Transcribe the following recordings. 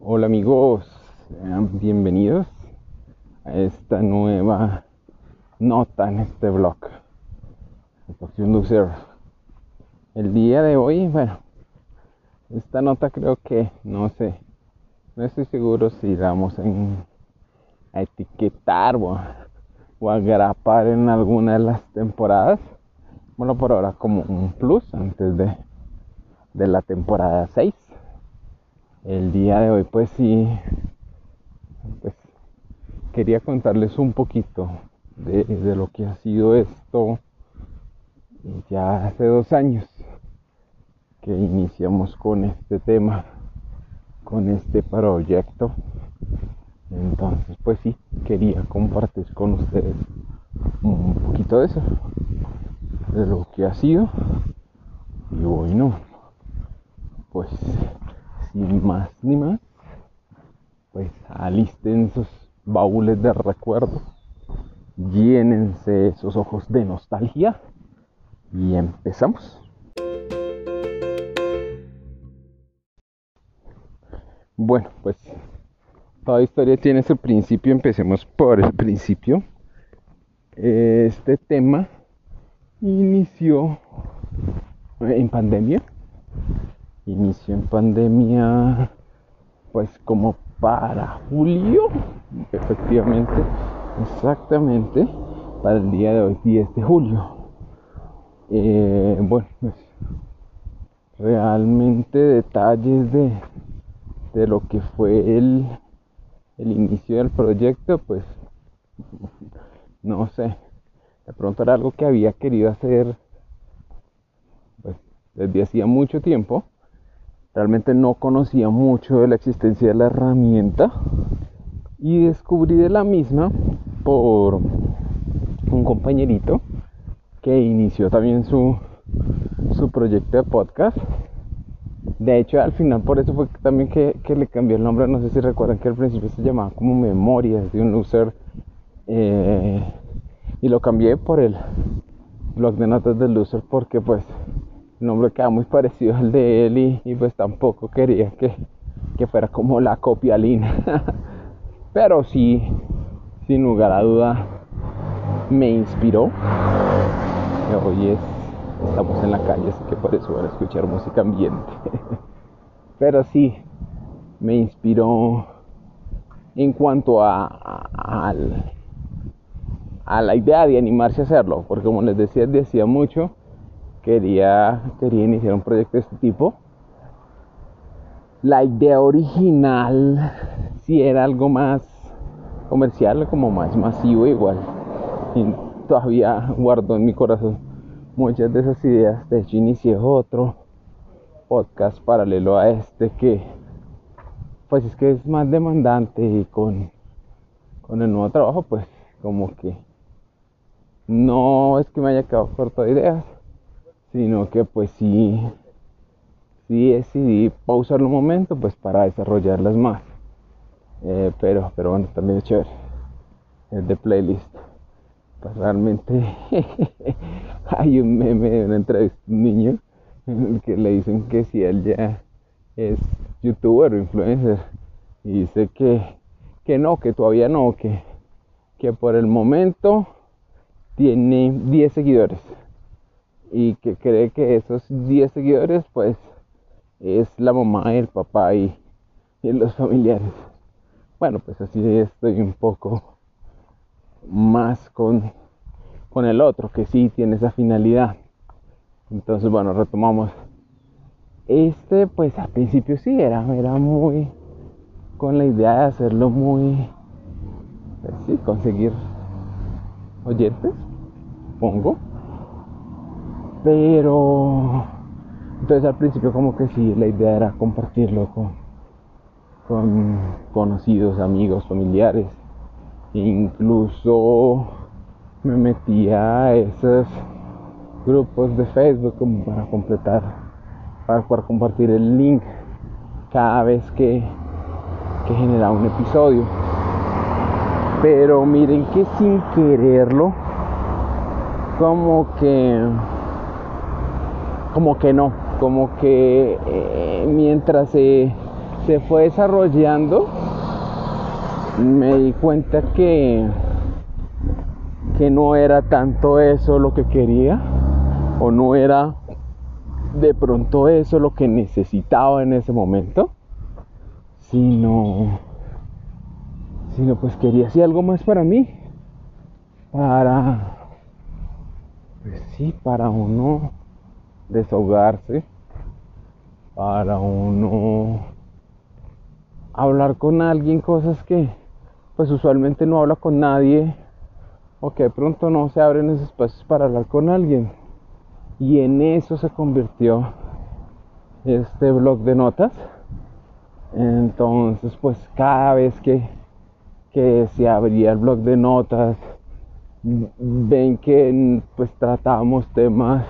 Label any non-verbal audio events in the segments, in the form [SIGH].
Lola amigos, sean bienvenidos a esta nueva nota en este blog. El día de hoy, bueno, esta nota creo que, no sé, no estoy seguro si vamos en- a etiquetar o o a agrapar en alguna de las temporadas. Bueno, por ahora como un plus antes de, de la temporada 6. El día de hoy pues sí, pues quería contarles un poquito de, de lo que ha sido esto ya hace dos años que iniciamos con este tema, con este proyecto. Entonces pues sí, quería compartir con ustedes un poquito de eso, de lo que ha sido y bueno, pues sin más ni más, pues alisten sus baúles de recuerdo, llénense esos ojos de nostalgia y empezamos. Bueno, pues toda historia tiene su principio, empecemos por el principio. Este tema inició en pandemia inició en pandemia pues como para julio efectivamente exactamente para el día de hoy 10 de julio. Eh, bueno pues realmente detalles de, de lo que fue el, el inicio del proyecto pues no sé de pronto era algo que había querido hacer pues desde hacía mucho tiempo realmente no conocía mucho de la existencia de la herramienta y descubrí de la misma por un compañerito que inició también su, su proyecto de podcast. De hecho, al final por eso fue también que, que le cambió el nombre. No sé si recuerdan que al principio se llamaba como Memorias de un Loser. eh, y lo cambié por el blog de notas del Loser porque pues nombre queda muy parecido al de él y, pues tampoco quería que, que fuera como la copia lina. [LAUGHS] Pero sí, sin lugar a duda, me inspiró. Hoy es, estamos en la calle, así que por eso van a escuchar música ambiente. [LAUGHS] Pero sí, me inspiró en cuanto a, a- a la idea de animarse a hacerlo, porque como les decía desde hacía mucho, quería, quería iniciar un proyecto de este tipo. La idea original si era algo más comercial, como más masivo igual. Y todavía guardo en mi corazón muchas de esas ideas. De hecho, inicié otro podcast paralelo a este que pues es que es más demandante y con, con el nuevo trabajo pues como que no es que me haya quedado corto de ideas, sino que pues sí, sí decidí pausar un momento pues para desarrollarlas más. Eh, pero, pero bueno, también es chévere. Es de playlist. Pues realmente [LAUGHS] hay un meme de una entrevista de un niño en el que le dicen que si él ya es youtuber o influencer y dice que, que no, que todavía no, que, que por el momento tiene 10 seguidores y que cree que esos 10 seguidores pues es la mamá el papá y, y los familiares. Bueno, pues así estoy un poco más con, con el otro que sí tiene esa finalidad. Entonces, bueno, retomamos. Este, pues al principio sí era, era muy con la idea de hacerlo muy, pues sí, conseguir oyentes, pongo. Pero, entonces al principio como que sí, la idea era compartirlo con, con conocidos, amigos, familiares. Incluso me metía a esos grupos de Facebook como para completar, para, para compartir el link cada vez que, que generaba un episodio. Pero miren que sin quererlo, como que, como que no, como que eh, mientras se se fue desarrollando, me di cuenta que, que no era tanto eso lo que quería, o no era de pronto eso lo que necesitaba en ese momento, sino, sino pues quería hacer algo más para mí, para, pues sí, para uno desahogarse, para uno hablar con alguien cosas que pues usualmente no habla con nadie o que de pronto no se abren esos espacios para hablar con alguien. Y en eso se convirtió este blog de notas. Entonces, pues cada vez que, que se abría el blog de notas, ven que pues tratábamos temas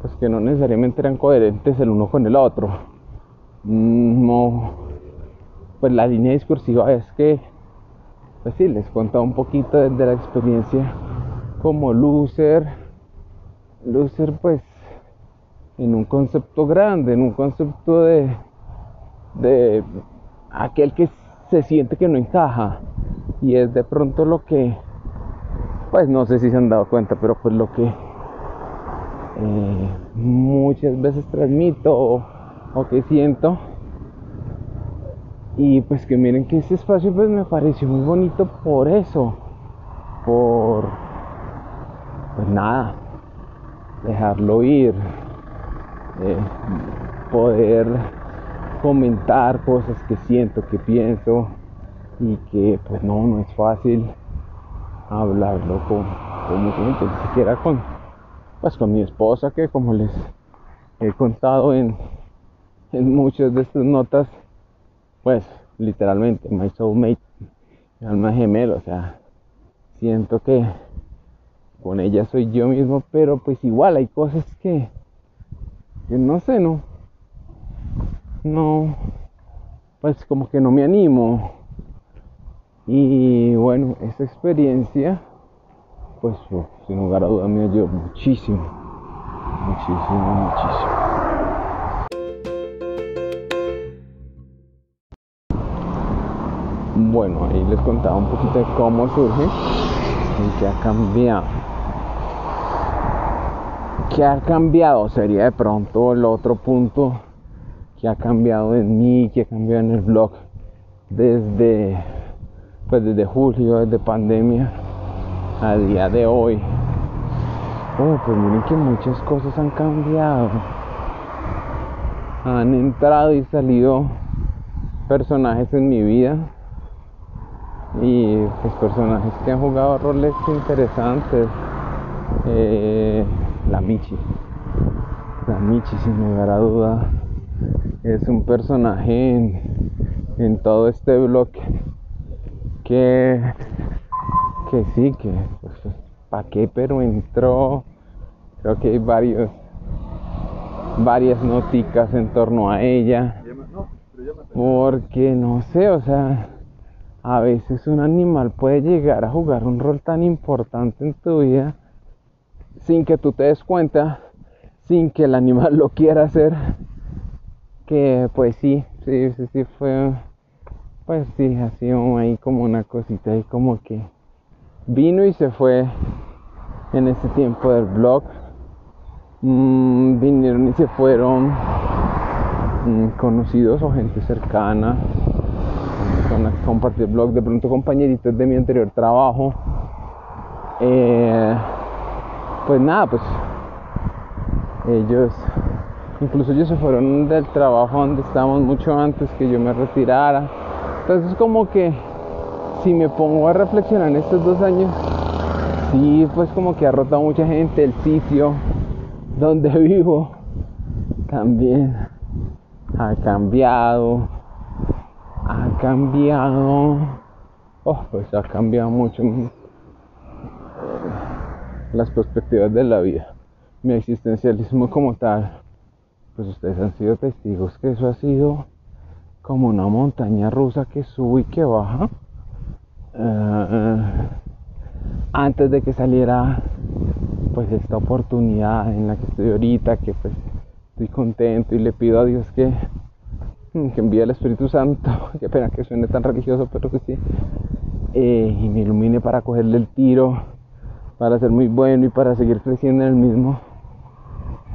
pues que no necesariamente eran coherentes el uno con el otro. No, pues la línea discursiva es que, pues sí, les contaba un poquito de, de la experiencia como loser. Loser pues en un concepto grande, en un concepto de, de aquel que se siente que no encaja. Y es de pronto lo que pues no sé si se han dado cuenta pero pues lo que eh, muchas veces transmito o, o, que siento. Y pues que miren que ese espacio pues me pareció muy bonito por eso por pues nada dejarlo ir, eh, poder comentar cosas que siento, que pienso y que pues no, no es fácil hablarlo con, con mucha gente, ni siquiera con, pues, con mi esposa que como les he contado en, en muchas de estas notas, pues literalmente, my soulmate, mi alma gemela, o sea, siento que con ella soy yo mismo, pero pues igual hay cosas que, que no sé, no, no, pues como que no me animo. Y bueno, esa experiencia, pues sin lugar a dudas me ayudó muchísimo, muchísimo, muchísimo. Bueno, ahí les contaba un poquito de cómo surge y qué ha cambiado ¿Qué ha cambiado? Sería de pronto el otro punto que ha cambiado en mí, que ha cambiado en el blog desde, pues desde julio, desde pandemia a día de hoy. Bueno, pues miren que muchas cosas han cambiado. Han entrado y salido personajes en mi vida y pues personajes que han jugado roles interesantes. Eh, la Michi. La Michi, sin lugar a duda, es un personaje en, todo este bloque que, sí, que pues, ¿para qué? Pero entró, creo que hay varios, varias noticas en torno a ella. Porque no sé, o sea, a veces un animal puede llegar a jugar un rol tan importante en tu vida sin que tú te des cuenta, sin que el animal lo quiera hacer, que pues sí, sí, sí, sí fue, pues sí, así ahí como una cosita ahí como que vino y se fue en ese tiempo del blog. Mm, vinieron y se fueron mm, conocidos o gente cercana con la que compartí el blog, de pronto compañeritos de mi anterior trabajo. Eh, pues nada, pues ellos, incluso ellos se fueron del trabajo donde estábamos mucho antes que yo me retirara. Entonces como que si me pongo a reflexionar en estos dos años, sí, pues como que ha rotado mucha gente, el sitio donde [LAUGHS] vivo también ha cambiado, ha cambiado, oh, pues ha cambiado mucho las perspectivas de la vida. Mi existencialismo como tal, pues ustedes han sido testigos que eso ha sido como una montaña rusa que sube y que baja. Eh, antes de que saliera pues esta oportunidad en la que estoy ahorita, que pues estoy contento y le pido a Dios que que envíe el Espíritu Santo, [LAUGHS] qué pena que suene tan religioso, pero que sí, eh, y me ilumine para cogerle el tiro, para ser muy bueno y para seguir creciendo en el mismo.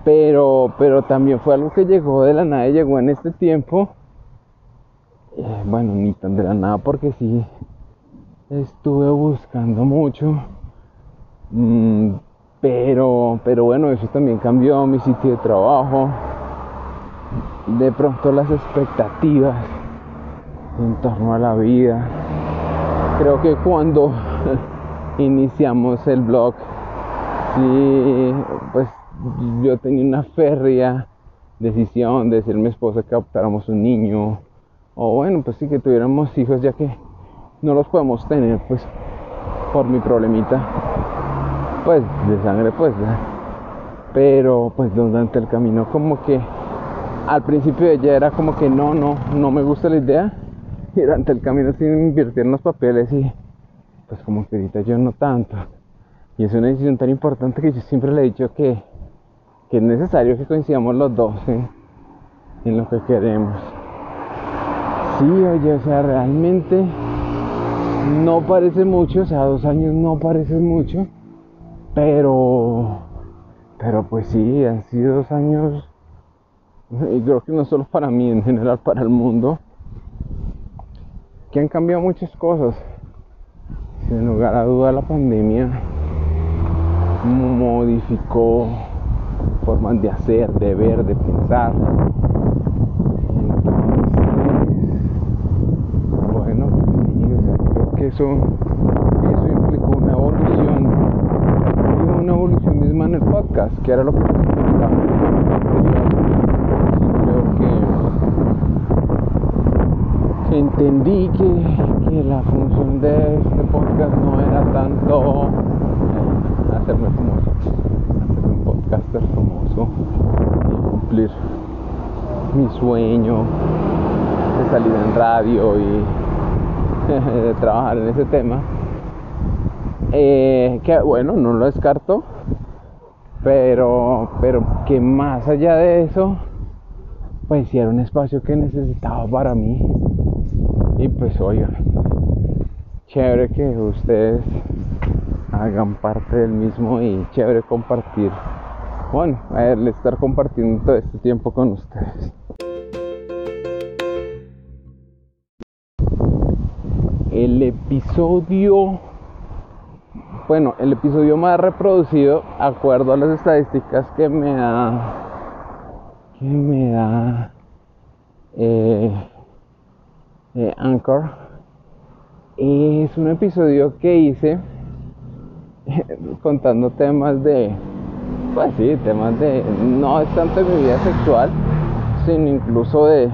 Pero, pero también fue algo que llegó de la nada, llegó en este tiempo. Eh, bueno, ni tan de la nada, porque sí estuve buscando mucho. Mm, pero, pero bueno, eso también cambió mi sitio de trabajo. De pronto las expectativas en torno a la vida. Creo que cuando [LAUGHS] iniciamos el blog, sí, pues yo tenía una férrea decisión de decirle a mi esposa que adoptáramos un niño. O bueno, pues sí que tuviéramos hijos ya que no los podemos tener pues por mi problemita pues de sangre pues pero pues durante el camino como que al principio ella era como que no no no me gusta la idea y durante el camino sí invirtieron los papeles y pues como que ahorita yo no tanto. Y es una decisión tan importante que yo siempre le he dicho que, que es necesario que coincidamos los dos en lo que queremos. Sí oye o sea realmente no parece mucho o sea dos años no parece mucho pero, pero pues sí, han sido dos años, y creo que no solo para mí, en general para el mundo, que han cambiado muchas cosas. Sin lugar a duda la pandemia modificó formas de hacer, de ver, de pensar. Entonces, bueno, pues sí, o sea, creo que eso, eso implicó una evolución una evolución misma en el podcast, que era lo que comentaba. Sí, creo que, entendí que, la función de este podcast no era tanto hacerme famoso, hacerme un podcaster famoso y cumplir mi sueño de salir en radio y [LAUGHS] de trabajar en ese tema eh, que bueno, no lo descarto, pero, pero que más allá de eso, pues era un espacio que necesitaba para mí. Y pues oiga, chévere que ustedes hagan parte del mismo y chévere compartir. Bueno, ver, estar compartiendo todo este tiempo con ustedes. El episodio bueno, el episodio más reproducido, acuerdo a las estadísticas que me da, que me da eh, eh, Anchor, es un episodio que hice [LAUGHS] contando temas de, pues sí, temas de, no es tanto de mi vida sexual, sino incluso de,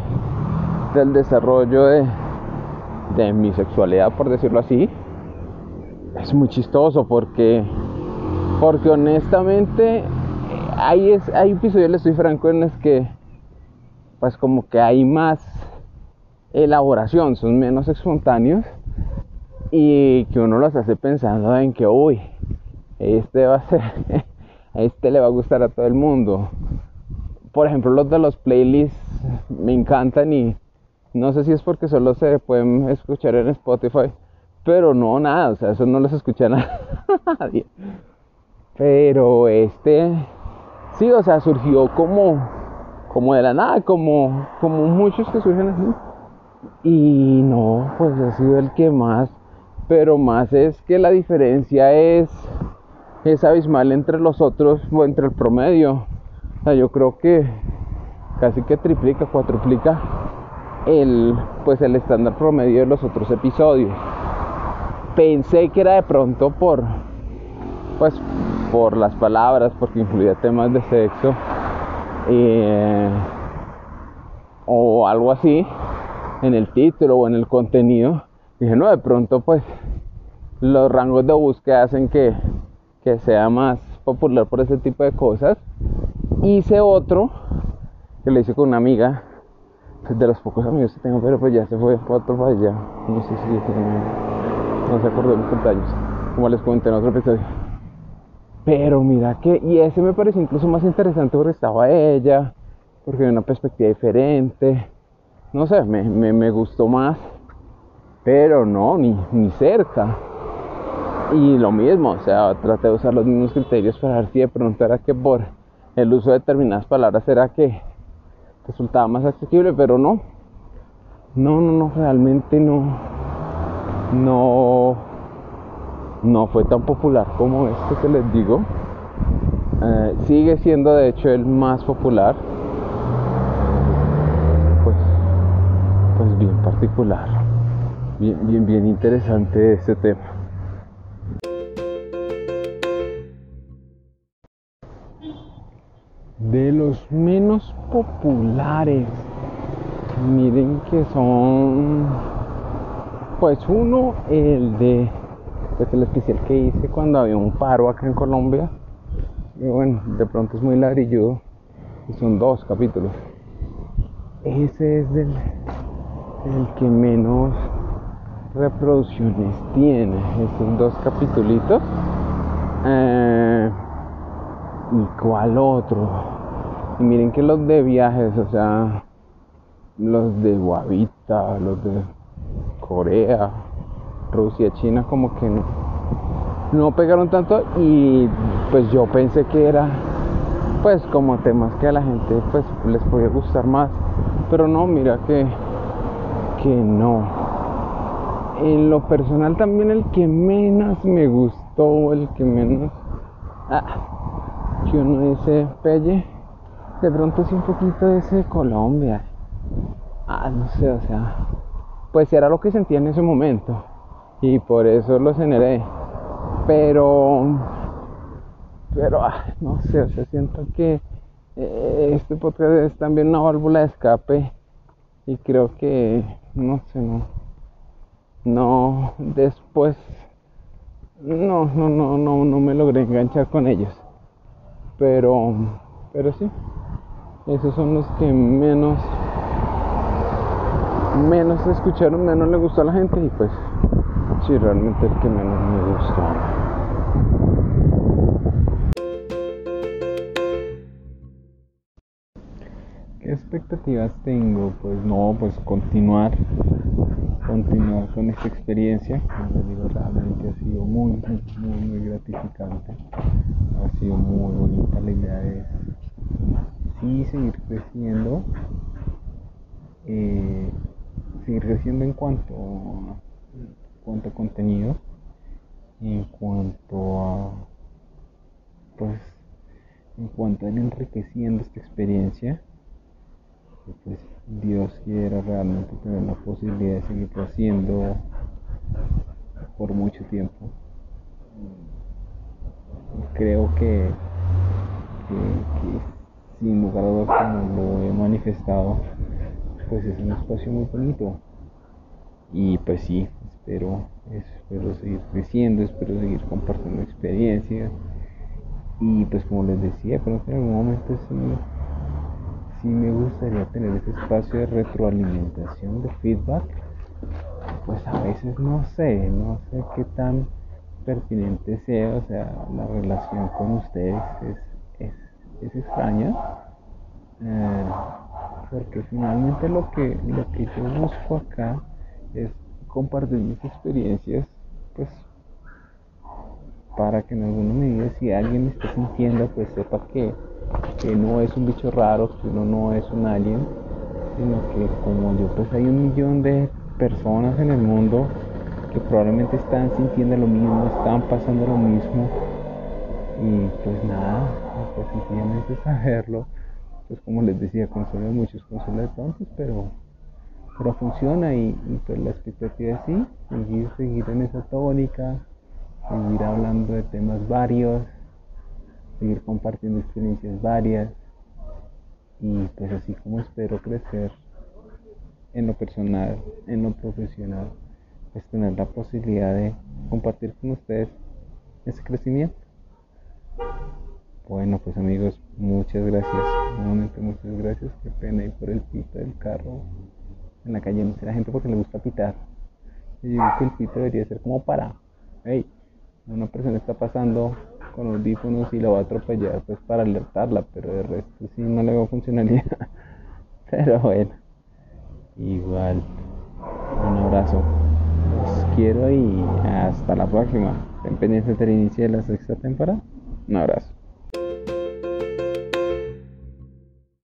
del desarrollo de, de mi sexualidad, por decirlo así es muy chistoso porque, porque honestamente hay, es, hay episodios, le estoy franco, en los que pues como que hay más elaboración, son menos espontáneos y que uno los hace pensando en que, uy, este va a ser, [LAUGHS] este le va a gustar a todo el mundo. Por ejemplo, los de los playlists me encantan y no sé si es porque solo se pueden escuchar en Spotify pero no, nada, o sea, eso no les escuché a [LAUGHS] nadie. Pero este, sí, o sea, surgió como, como de la nada, como, como muchos que surgen así. Y no, pues ha sido el que más, pero más es que la diferencia es, es abismal entre los otros o entre el promedio. O sea, yo creo que casi que triplica, cuatriplica el, pues el estándar promedio de los otros episodios. Pensé que era de pronto por pues por las palabras porque incluía temas de sexo eh, o algo así en el título o en el contenido. Dije no de pronto pues los rangos de búsqueda hacen que, que sea más popular por ese tipo de cosas hice otro que le hice con una amiga de los pocos amigos que tengo pero pues ya se fue para otro país ya no sé si no se acordó de mis cumpleaños, como les comenté en otro episodio. Pero mira que, y ese me pareció incluso más interesante porque estaba ella, porque había una perspectiva diferente. no sé, me, me, gustó más, pero no, ni, ni cerca. Y lo mismo, o sea, traté de usar los mismos criterios para ver si de pronto era que por el uso de determinadas palabras era que resultaba más accesible, pero no. No, no, no, realmente no. No. No fue tan popular como este que les digo. Eh, sigue siendo de hecho el más popular. Pues, pues bien particular. Bien, bien, bien interesante este tema. De los menos populares, miren que son, pues uno, el de, pues el especial que hice cuando había un paro acá en Colombia y bueno, de pronto es muy ladrilludo. Y son dos capítulos. Ese es el, el que menos reproducciones tiene. Esos dos capítulos. Eh, ¿Y cuál otro? Y miren que los de viajes, o sea, los de Guavita, los de Corea, Rusia, China, como que no pegaron tanto y pues yo pensé que era pues como temas que a la gente pues les podía gustar más. Pero no mira que que no. En lo personal también el que menos me gustó el que menos ah, yo no ese pelle de pronto sí un poquito ese Colombia. Ah no sé o sea pues era lo que sentía en ese momento y por eso lo generé. Pero pero no sé o sea siento que eh, este podcast es también una válvula de escape y creo que no sé no no después no no no no no me logré enganchar con ellos. Pero pero sí esos son los que menos menos escucharon menos le gustó a la gente y pues sí realmente el que menos me gustó ¿Qué expectativas tengo? Pues no, pues continuar, continuar con esta experiencia. Como digo, realmente ha sido muy, muy, muy gratificante. Ha sido muy bonita la idea de sí seguir creciendo, eh, seguir creciendo en cuanto, en cuanto a contenido, en cuanto a, pues, en cuanto a enriqueciendo esta experiencia pues Dios quiera realmente tener la posibilidad de seguirlo haciendo por mucho tiempo. Creo que, sin lugar a dudas como lo he manifestado, pues es un espacio muy bonito. Y pues sí, espero, espero seguir creciendo, espero seguir compartiendo experiencias. Y pues como les decía, creo que en algún momento sí sí me gustaría tener ese espacio de retroalimentación, de feedback. Pues a veces no sé, no sé qué tan pertinente sea, o sea, la relación con ustedes es, es, extraña. Eh, porque finalmente lo que, lo que yo busco acá es compartir mis experiencias, pues para que en alguna medida si alguien me está sintiendo, pues sepa que que no es un bicho raro, que uno no es un alien, sino que como yo, pues hay un millón de personas en el mundo que probablemente están sintiendo lo mismo, están pasando lo mismo. Y pues nada, pues saberlo, pues como les decía, consuela muchos, consuela de tontos, pero, pero funciona y, pues la expectativa es sí, seguir, seguir en esa tónica, seguir hablando de temas varios, seguir compartiendo experiencias varias y pues así como espero crecer en lo personal, en lo profesional, pues tener la posibilidad de compartir con ustedes ese crecimiento. Bueno, pues amigos, muchas gracias. Nuevamente muchas gracias. Qué pena ir por el pito del carro en la calle. No sé la gente porque le gusta pitar. Yo digo que el pito debería ser como para, hey, una persona está pasando con audífonos y la va a atropellar pues para alertarla, pero de resto sí no le va a funcionar. [LAUGHS] pero bueno. Igual, un abrazo. Los quiero y hasta la próxima. Estén pendientes del inicio de la sexta temporada. Un abrazo.